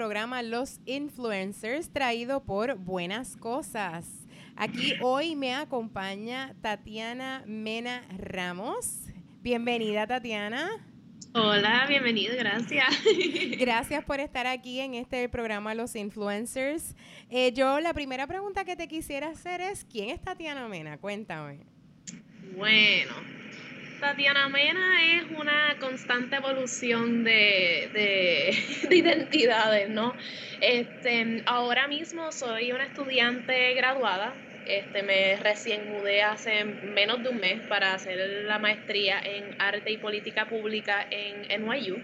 Programa Los Influencers, traído por Buenas Cosas. Aquí hoy me acompaña Tatiana Mena Ramos. Bienvenida, Tatiana. Hola, bienvenido, gracias. Gracias por estar aquí en este programa Los Influencers. Eh, yo la primera pregunta que te quisiera hacer es, ¿quién es Tatiana Mena? Cuéntame. Bueno, Tatiana Mena es una constante evolución de, identidades, ¿no? Este, ahora mismo soy una estudiante graduada. Este, me recién mudé hace menos de un mes para hacer la maestría en arte y política pública en NYU.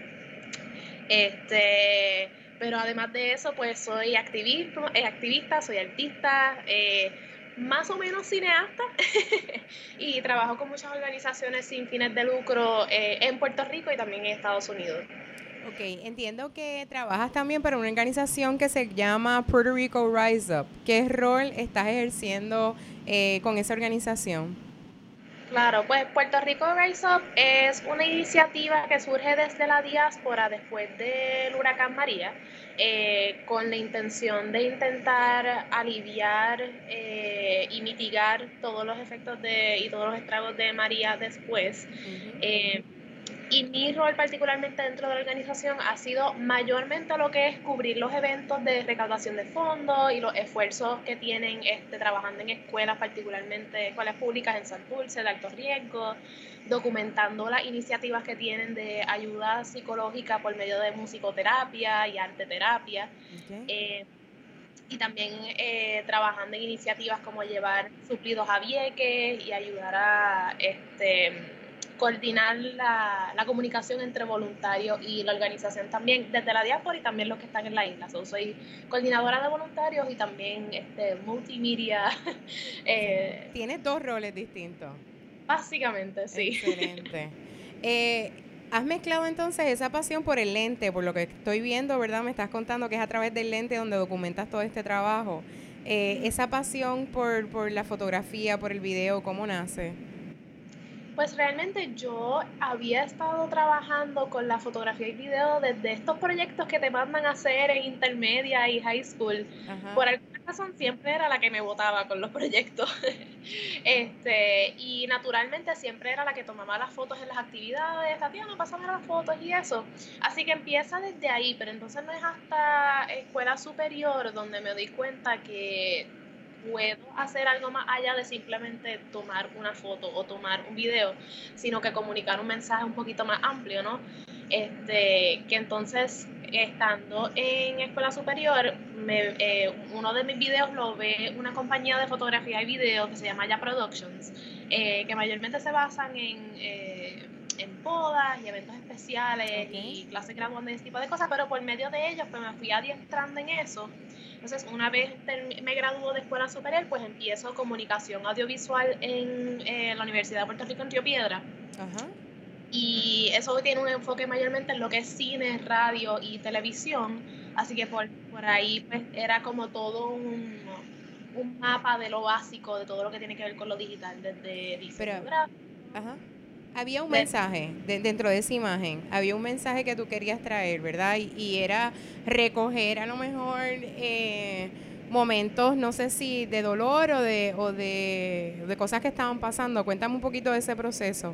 Este, pero además de eso, pues soy activista, eh, activista soy artista, eh, más o menos cineasta y trabajo con muchas organizaciones sin fines de lucro eh, en Puerto Rico y también en Estados Unidos. Ok, entiendo que trabajas también para una organización que se llama Puerto Rico Rise Up. ¿Qué rol estás ejerciendo eh, con esa organización? Claro, pues Puerto Rico Rise Up es una iniciativa que surge desde la diáspora después del huracán María, eh, con la intención de intentar aliviar eh, y mitigar todos los efectos de, y todos los estragos de María después. Y mi rol particularmente dentro de la organización ha sido mayormente lo que es cubrir los eventos de recaudación de fondos y los esfuerzos que tienen este, trabajando en escuelas, particularmente escuelas públicas en Santurce, de alto riesgo, documentando las iniciativas que tienen de ayuda psicológica por medio de musicoterapia y arteterapia. Eh, y también eh, trabajando en iniciativas como llevar suplidos a Vieques y ayudar a este coordinar la, la, comunicación entre voluntarios y la organización también desde la diáspora y también los que están en la isla. soy coordinadora de voluntarios y también este, multimedia. Eh, Tienes dos roles distintos. Básicamente, sí. Excelente. Eh, ¿Has mezclado entonces esa pasión por el lente, por lo que estoy viendo, verdad? Me estás contando que es a través del lente donde documentas todo este trabajo. Eh, esa pasión por, por la fotografía, por el video, ¿cómo nace? Pues realmente yo había estado trabajando con la fotografía y video desde estos proyectos que te mandan a hacer en intermedia y high school. Por alguna razón siempre era la que me votaba con los proyectos. este, y naturalmente siempre era la que tomaba las fotos en las actividades, Tatiana, pásame las fotos y eso. Así que empieza desde ahí, pero entonces no es hasta escuela superior donde me doy cuenta que puedo hacer algo más allá de simplemente tomar una foto o tomar un video, sino que comunicar un mensaje un poquito más amplio, ¿no? Este, que entonces, estando en escuela superior, eh, uno de mis videos lo ve una compañía de fotografía y video que se llama Ya Productions, eh, que mayormente se basan en... Eh, bodas y eventos especiales y clases graduantes, ese tipo de cosas, pero por medio de ellos pues me fui adiestrando en eso. Entonces, una vez me graduó de escuela superior, pues empiezo comunicación audiovisual en eh, la Universidad de Puerto Rico en Río Piedra. Y eso tiene un enfoque mayormente en lo que es cine, radio y televisión. Así que por, por ahí pues era como todo un, un mapa de lo básico, de todo lo que tiene que ver con lo digital, desde diseño Ajá había un mensaje dentro de esa imagen, había un mensaje que tú querías traer, ¿verdad? Y, era recoger a lo mejor eh, momentos, no sé si de dolor o, de, o de, de, cosas que estaban pasando. Cuéntame un poquito de ese proceso.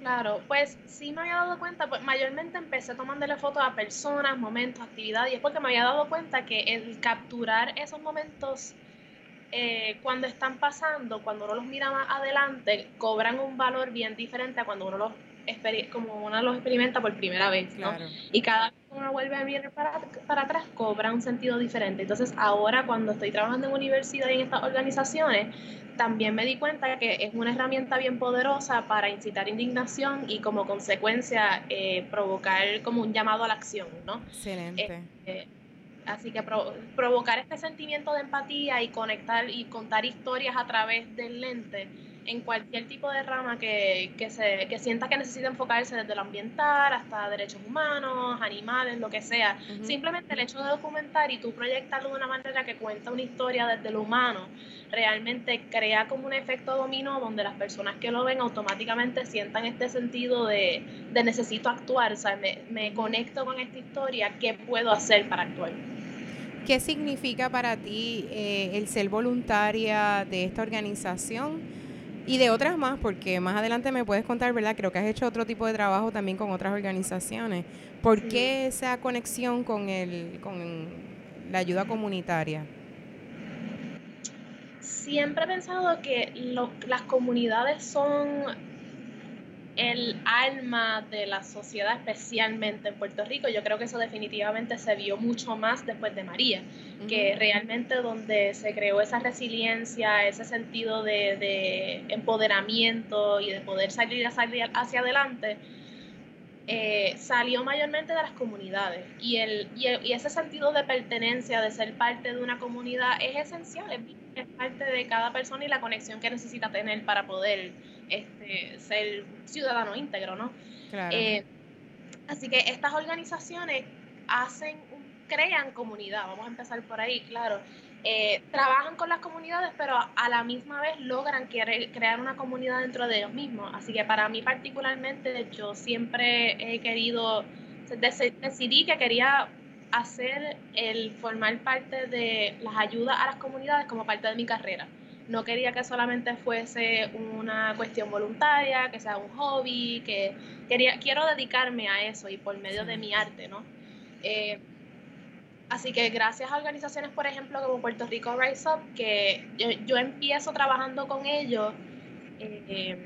Claro, pues sí me había dado cuenta, pues mayormente empecé tomándole fotos a personas, momentos, actividades, y es porque me había dado cuenta que el capturar esos momentos eh, cuando están pasando, cuando uno los mira más adelante, cobran un valor bien diferente a cuando uno los como uno los experimenta por primera vez, ¿no? Y cada vez que uno vuelve a mirar para, para atrás, cobra un sentido diferente. Entonces, ahora cuando estoy trabajando en universidad y en estas organizaciones, también me di cuenta que es una herramienta bien poderosa para incitar indignación y como consecuencia eh, provocar como un llamado a la acción, ¿no? Excelente. Eh, Así que provocar este sentimiento de empatía y conectar y contar historias a través del lente en cualquier tipo de rama que, que, se, que sienta que necesita enfocarse desde lo ambiental hasta derechos humanos, animales, lo que sea. Simplemente el hecho de documentar y tú proyectarlo de una manera que cuenta una historia desde lo humano, realmente crea como un efecto dominó donde las personas que lo ven automáticamente sientan este sentido de, de necesito actuar, o sea, me, me conecto con esta historia, ¿qué puedo hacer para actuar? ¿Qué significa para ti eh, el ser voluntaria de esta organización y de otras más? Porque más adelante me puedes contar, ¿verdad? Creo que has hecho otro tipo de trabajo también con otras organizaciones. ¿Por qué esa conexión con, el, con la ayuda comunitaria? Siempre he pensado que las comunidades son el alma de la sociedad, especialmente en Puerto Rico. Yo creo que eso definitivamente se vio mucho más después de María, que realmente donde se creó esa resiliencia, ese sentido de, empoderamiento y de poder salir hacia adelante, eh, salió mayormente de las comunidades. Y, el, y, ese sentido de pertenencia, de ser parte de una comunidad, es esencial, es parte de cada persona y la conexión que necesita tener para poder este, ser ciudadano íntegro, ¿no? Eh, así que estas organizaciones hacen, crean comunidad, vamos a empezar por ahí, claro. Eh, trabajan con las comunidades, pero a la misma vez logran crear una comunidad dentro de ellos mismos. Así que para mí particularmente, yo siempre he querido, decidí que quería hacer el formar parte de las ayudas a las comunidades como parte de mi carrera no quería que solamente fuese una cuestión voluntaria, que sea un hobby, que quería, quiero dedicarme a eso y por medio de mi arte, ¿no? Eh, así que gracias a organizaciones, por ejemplo, como Puerto Rico Rise Up, que yo, empiezo trabajando con ellos eh,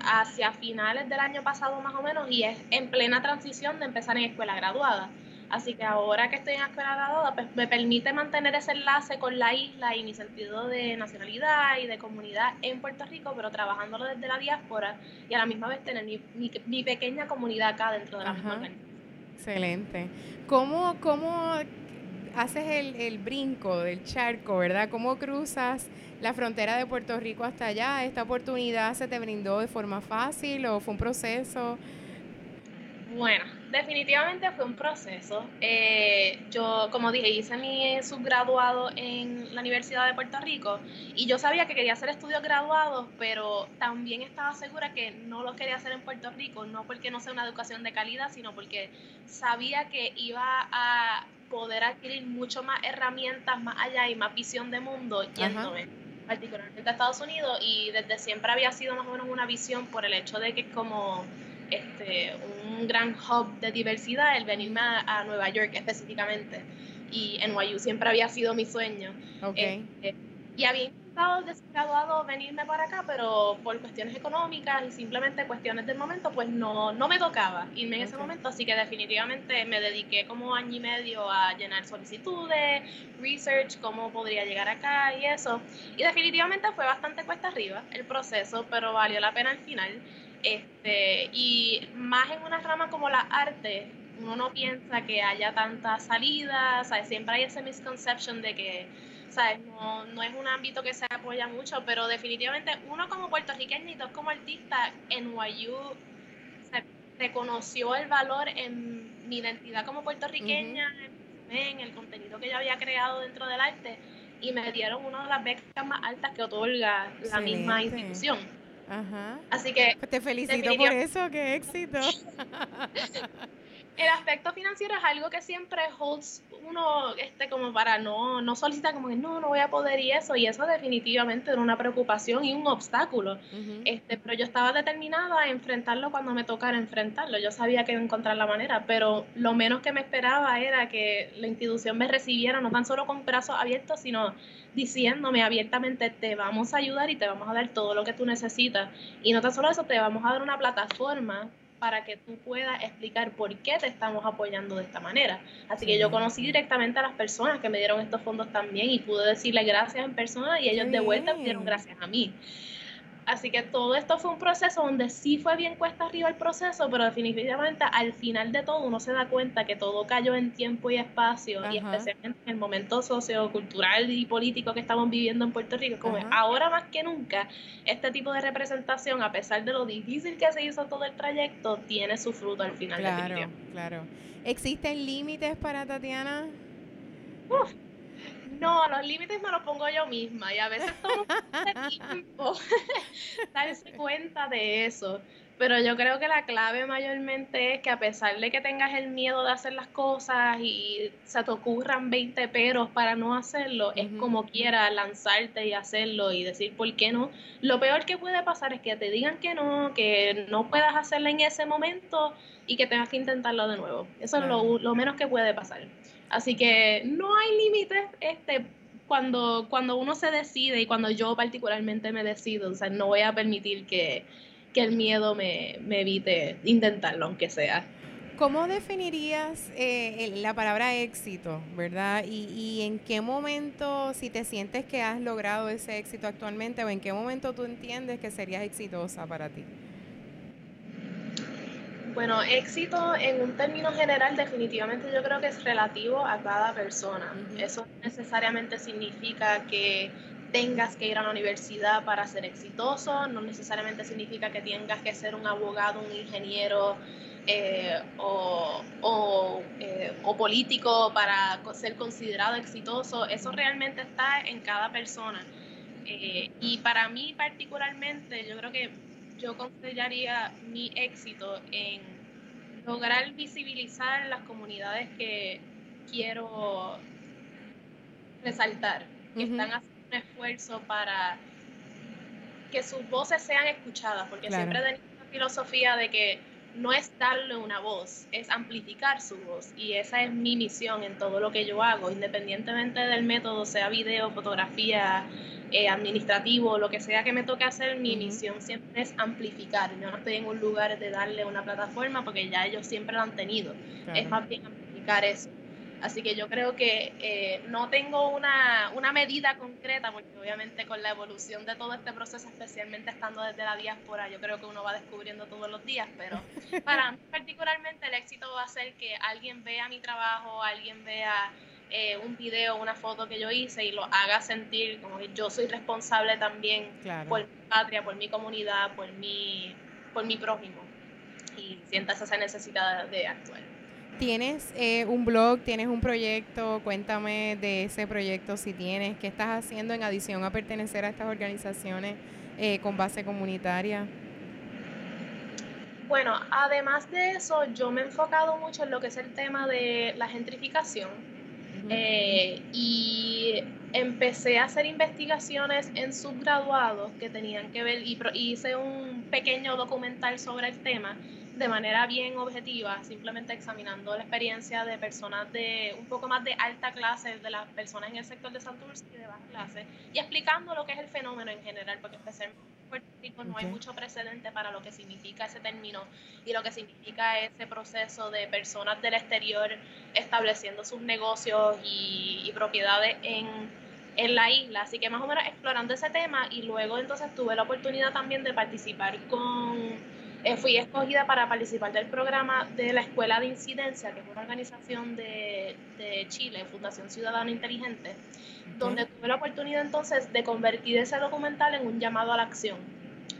hacia finales del año pasado más o menos y es en plena transición de empezar en escuela graduada. Así que ahora que estoy en la escuela graduada, pues me permite mantener ese enlace con la isla y mi sentido de nacionalidad y de comunidad en Puerto Rico, pero trabajándolo desde la diáspora y a la misma vez tener mi, pequeña comunidad acá dentro de la misma organización. Excelente. ¿Cómo, cómo haces el, el brinco del charco, verdad? ¿Cómo cruzas la frontera de Puerto Rico hasta allá? ¿Esta oportunidad se te brindó de forma fácil o fue un proceso? Bueno, definitivamente fue un proceso. Eh, yo, como dije, hice mi subgraduado en la Universidad de Puerto Rico y yo sabía que quería hacer estudios graduados, pero también estaba segura que no los quería hacer en Puerto Rico, no porque no sea una educación de calidad, sino porque sabía que iba a poder adquirir mucho más herramientas más allá y más visión de mundo yéndome particularmente a Estados Unidos y desde siempre había sido más o menos una visión por el hecho de que es como este, un gran hub de diversidad el venirme a, Nueva York específicamente. Y NYU siempre había sido mi sueño. Este, y había intentado desde graduado venirme para acá, pero por cuestiones económicas y simplemente cuestiones del momento, pues no, no me tocaba irme en ese momento. Así que definitivamente me dediqué como año y medio a llenar solicitudes, research, cómo podría llegar acá y eso. Y definitivamente fue bastante cuesta arriba el proceso, pero valió la pena al final. Este, y más en una rama como la arte, uno no piensa que haya tanta salida, siempre hay ese misconception de que No, no es un ámbito que se apoya mucho, pero definitivamente uno como puertorriqueño y dos como artista, en NYU se reconoció el valor en mi identidad como puertorriqueña, en el contenido que yo había creado dentro del arte y me dieron una de las becas más altas que otorga la misma institución. Ajá. Así que... Te felicito por eso, qué éxito. el aspecto financiero es algo que siempre holds uno este como para no no solicitar como que no no voy a poder y eso y eso definitivamente era una preocupación y un obstáculo. Este pero yo estaba determinada a enfrentarlo cuando me tocara enfrentarlo. Yo sabía que iba a encontrar la manera pero lo menos que me esperaba era que la institución me recibiera no tan solo con brazos abiertos sino diciéndome abiertamente te vamos a ayudar y te vamos a dar todo lo que tú necesitas y no tan solo eso te vamos a dar una plataforma para que tú puedas explicar por qué te estamos apoyando de esta manera. Así que yo conocí directamente a las personas que me dieron estos fondos también y pude decirle gracias en persona y ellos de vuelta me dieron gracias a mí. Así que todo esto fue un proceso donde sí fue bien cuesta arriba el proceso, pero definitivamente al final de todo uno se da cuenta que todo cayó en tiempo y espacio, y especialmente en el momento sociocultural y político que estamos viviendo en Puerto Rico, como ahora más que nunca, este tipo de representación, a pesar de lo difícil que se hizo todo el trayecto, tiene su fruto al final. Claro, claro. ¿Existen límites para Tatiana? Uf no, los límites me los pongo yo misma y a veces tomo tiempo darse cuenta de eso. Pero yo creo que la clave mayormente es que a pesar de que tengas el miedo de hacer las cosas y se te ocurran 20 peros para no hacerlo, es como quiera lanzarte y hacerlo y decir por qué no. Lo peor que puede pasar es que te digan que no, que no puedas hacerlo en ese momento y que tengas que intentarlo de nuevo. Eso es lo, lo menos que puede pasar. Así que no hay límites este, cuando, cuando uno se decide y cuando yo particularmente me decido. O sea, no voy a permitir que, el miedo me, evite intentarlo, aunque sea. ¿Cómo definirías eh, la palabra éxito, verdad? Y, y, en qué momento, si te sientes que has logrado ese éxito actualmente, o en qué momento tú entiendes que serías exitosa para ti? Bueno, éxito en un término general definitivamente yo creo que es relativo a cada persona. Eso necesariamente significa que tengas que ir a la universidad para ser exitoso, no necesariamente significa que tengas que ser un abogado, un ingeniero eh, o, eh, o, político para ser considerado exitoso. Eso realmente está en cada persona. Eh, y para mí particularmente, yo creo que yo consideraría mi éxito en lograr visibilizar las comunidades que quiero resaltar, que están haciendo un esfuerzo para que sus voces sean escuchadas, porque siempre tengo la filosofía de que no es darle una voz, es amplificar su voz. Y esa es mi misión en todo lo que yo hago, independientemente del método, sea video, fotografía, eh, administrativo, lo que sea que me toque hacer, mi misión siempre es amplificar. Yo no estoy en un lugar de darle una plataforma porque ya ellos siempre lo han tenido. Es más bien amplificar eso. Así que yo creo que eh, no tengo una, una, medida concreta, porque obviamente con la evolución de todo este proceso, especialmente estando desde la diáspora, yo creo que uno va descubriendo todos los días, pero para mí particularmente el éxito va a ser que alguien vea mi trabajo, alguien vea eh, un video, una foto que yo hice y lo haga sentir como que yo soy responsable también por mi patria, por mi comunidad, por mi, por mi prójimo y sientas esa necesidad de actuar. ¿Tienes eh, un blog, tienes un proyecto? Cuéntame de ese proyecto si tienes. ¿Qué estás haciendo en adición a pertenecer a estas organizaciones eh, con base comunitaria? Bueno, además de eso, yo me he enfocado mucho en lo que es el tema de la gentrificación eh, y empecé a hacer investigaciones en subgraduados que tenían que ver y hice un pequeño documental sobre el tema de manera bien objetiva, simplemente examinando la experiencia de personas de un poco más de alta clase, de las personas en el sector de Santurce y de baja clase, y explicando lo que es el fenómeno en general, porque en Puerto Rico no hay mucho precedente para lo que significa ese término y lo que significa ese proceso de personas del exterior estableciendo sus negocios y, y propiedades en, en la isla. Así que más o menos explorando ese tema y luego entonces tuve la oportunidad también de participar con eh, fui escogida para participar del programa de la Escuela de Incidencia, que es una organización de, de Chile, Fundación Ciudadano Inteligente, donde tuve la oportunidad entonces de convertir ese documental en un llamado a la acción,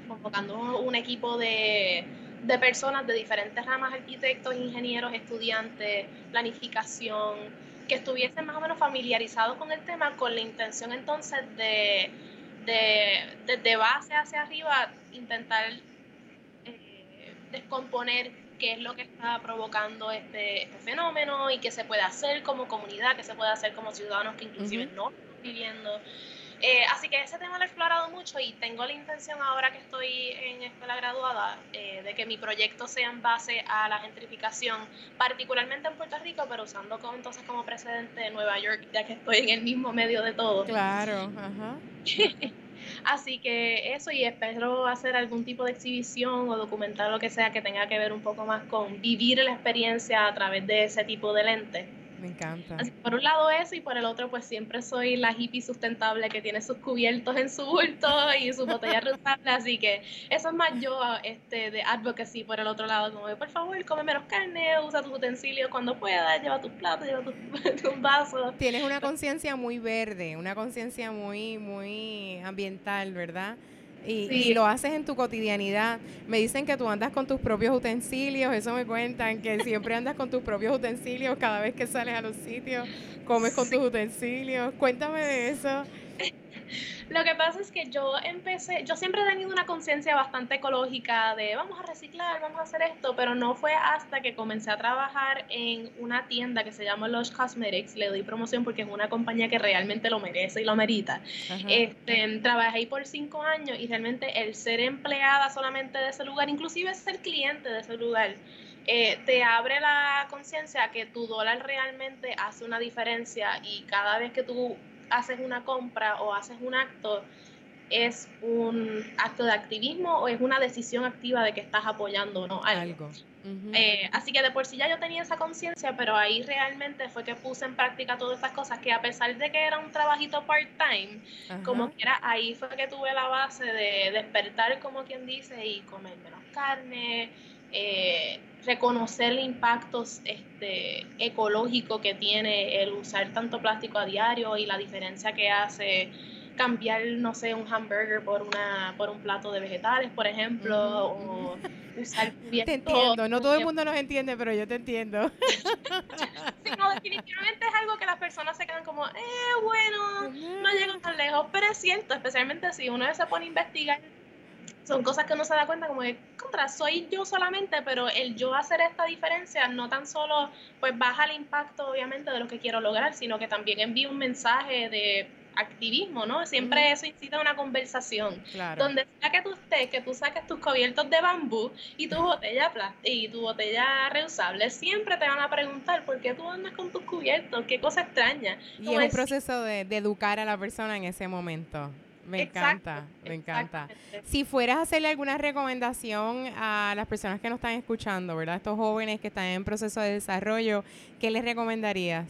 convocando un equipo de, de personas de diferentes ramas, arquitectos, ingenieros, estudiantes, planificación, que estuviesen más o menos familiarizados con el tema, con la intención entonces de, de, de base hacia arriba, intentar descomponer qué es lo que está provocando este, este, fenómeno y qué se puede hacer como comunidad, qué se puede hacer como ciudadanos que inclusive no están viviendo. Eh, así que ese tema lo he explorado mucho y tengo la intención ahora que estoy en escuela graduada eh, de que mi proyecto sea en base a la gentrificación, particularmente en Puerto Rico, pero usando como, entonces como precedente Nueva York, ya que estoy en el mismo medio de todo. Claro, ajá. Así que eso y espero hacer algún tipo de exhibición o documental lo que sea que tenga que ver un poco más con vivir la experiencia a través de ese tipo de lentes. Me encanta. por un lado eso y por el otro pues siempre soy la hippie sustentable que tiene sus cubiertos en su bulto y su botella reusable, así que eso es más yo este, de advocacy por el otro lado, como de por favor come menos carne, usa tus utensilios cuando puedas, lleva tus platos, lleva tus, tus vasos. Tienes una conciencia muy verde, una conciencia muy, muy ambiental, ¿verdad? Y, lo haces en tu cotidianidad. Me dicen que tú andas con tus propios utensilios, eso me cuentan, que siempre andas con tus propios utensilios cada vez que sales a los sitios, comes con tus utensilios. Cuéntame de eso. Lo que pasa es que yo empecé, yo siempre he tenido una conciencia bastante ecológica de vamos a reciclar, vamos a hacer esto, pero no fue hasta que comencé a trabajar en una tienda que se llama Lush Cosmetics, le doy promoción porque es una compañía que realmente lo merece y lo merita. Este, trabajé ahí por cinco años y realmente el ser empleada solamente de ese lugar, inclusive ser cliente de ese lugar, eh, te abre la conciencia que tu dólar realmente hace una diferencia y cada vez que tú haces una compra o haces un acto, es un acto de activismo o es una decisión activa de que estás apoyando no algo. Eh, así que de por sí ya yo tenía esa conciencia, pero ahí realmente fue que puse en práctica todas esas cosas que a pesar de que era un trabajito part-time, como que era, ahí fue que tuve la base de despertar, como quien dice, y comer menos carne, eh, reconocer el impacto este, ecológico que tiene el usar tanto plástico a diario y la diferencia que hace cambiar, no sé, un hamburger por una por un plato de vegetales, por ejemplo, o usar Te entiendo, no todo el mundo nos entiende, pero yo te entiendo. sí, no, definitivamente es algo que las personas se quedan como, eh, bueno, no llego tan lejos, pero es cierto, especialmente si uno se pone a investigar son cosas que uno se da cuenta como que, contra, soy yo solamente, pero el yo hacer esta diferencia no tan solo pues baja el impacto obviamente de lo que quiero lograr, sino que también envía un mensaje de activismo, ¿no? Siempre eso incita a una conversación. Donde sea que tú estés, que tú saques tus cubiertos de bambú y tu botella y tu botella reusable, siempre te van a preguntar por qué tú andas con tus cubiertos, qué cosa extraña. Y es un proceso de, de educar a la persona en ese momento. Me encanta, me encanta. Si fueras a hacerle alguna recomendación a las personas que nos están escuchando, ¿verdad? Estos jóvenes que están en proceso de desarrollo, ¿qué les recomendarías?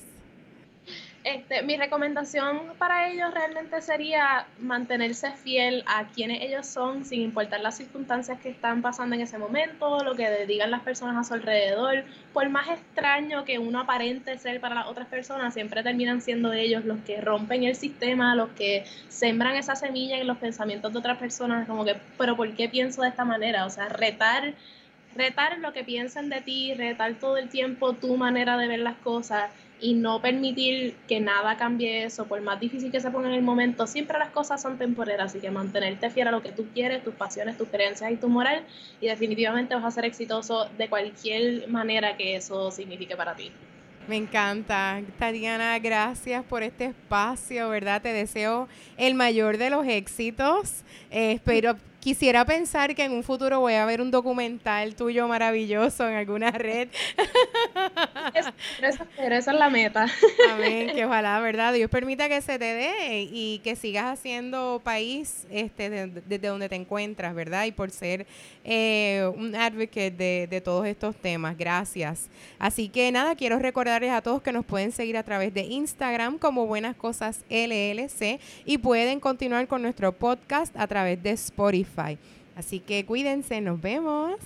Este, mi recomendación para ellos realmente sería mantenerse fiel a quienes ellos son, sin importar las circunstancias que están pasando en ese momento, lo que digan las personas a su alrededor. Por más extraño que uno aparente ser para las otras personas, siempre terminan siendo ellos los que rompen el sistema, los que sembran esa semilla en los pensamientos de otras personas, como que, pero ¿por qué pienso de esta manera? O sea, retar retar lo que piensan de ti, retar todo el tiempo tu manera de ver las cosas y no permitir que nada cambie eso, por más difícil que se ponga en el momento, siempre las cosas son temporeras, así que mantenerte fiel a lo que tú quieres, tus pasiones, tus creencias y tu moral, y definitivamente vas a ser exitoso de cualquier manera que eso signifique para ti. Me encanta. Tatiana, gracias por este espacio, ¿verdad? Te deseo el mayor de los éxitos. Eh, espero quisiera pensar que en un futuro voy a ver un documental tuyo maravilloso en alguna red. pero esa es la meta. Amén, que ojalá, ¿verdad? Dios permita que se te dé y que sigas haciendo país este, desde donde te encuentras, ¿verdad? Y por ser eh, un advocate de, de todos estos temas. Gracias. Así que nada, quiero recordarles a todos que nos pueden seguir a través de Instagram como Buenas Cosas LLC y pueden continuar con nuestro podcast a través de Así que cuídense, nos vemos.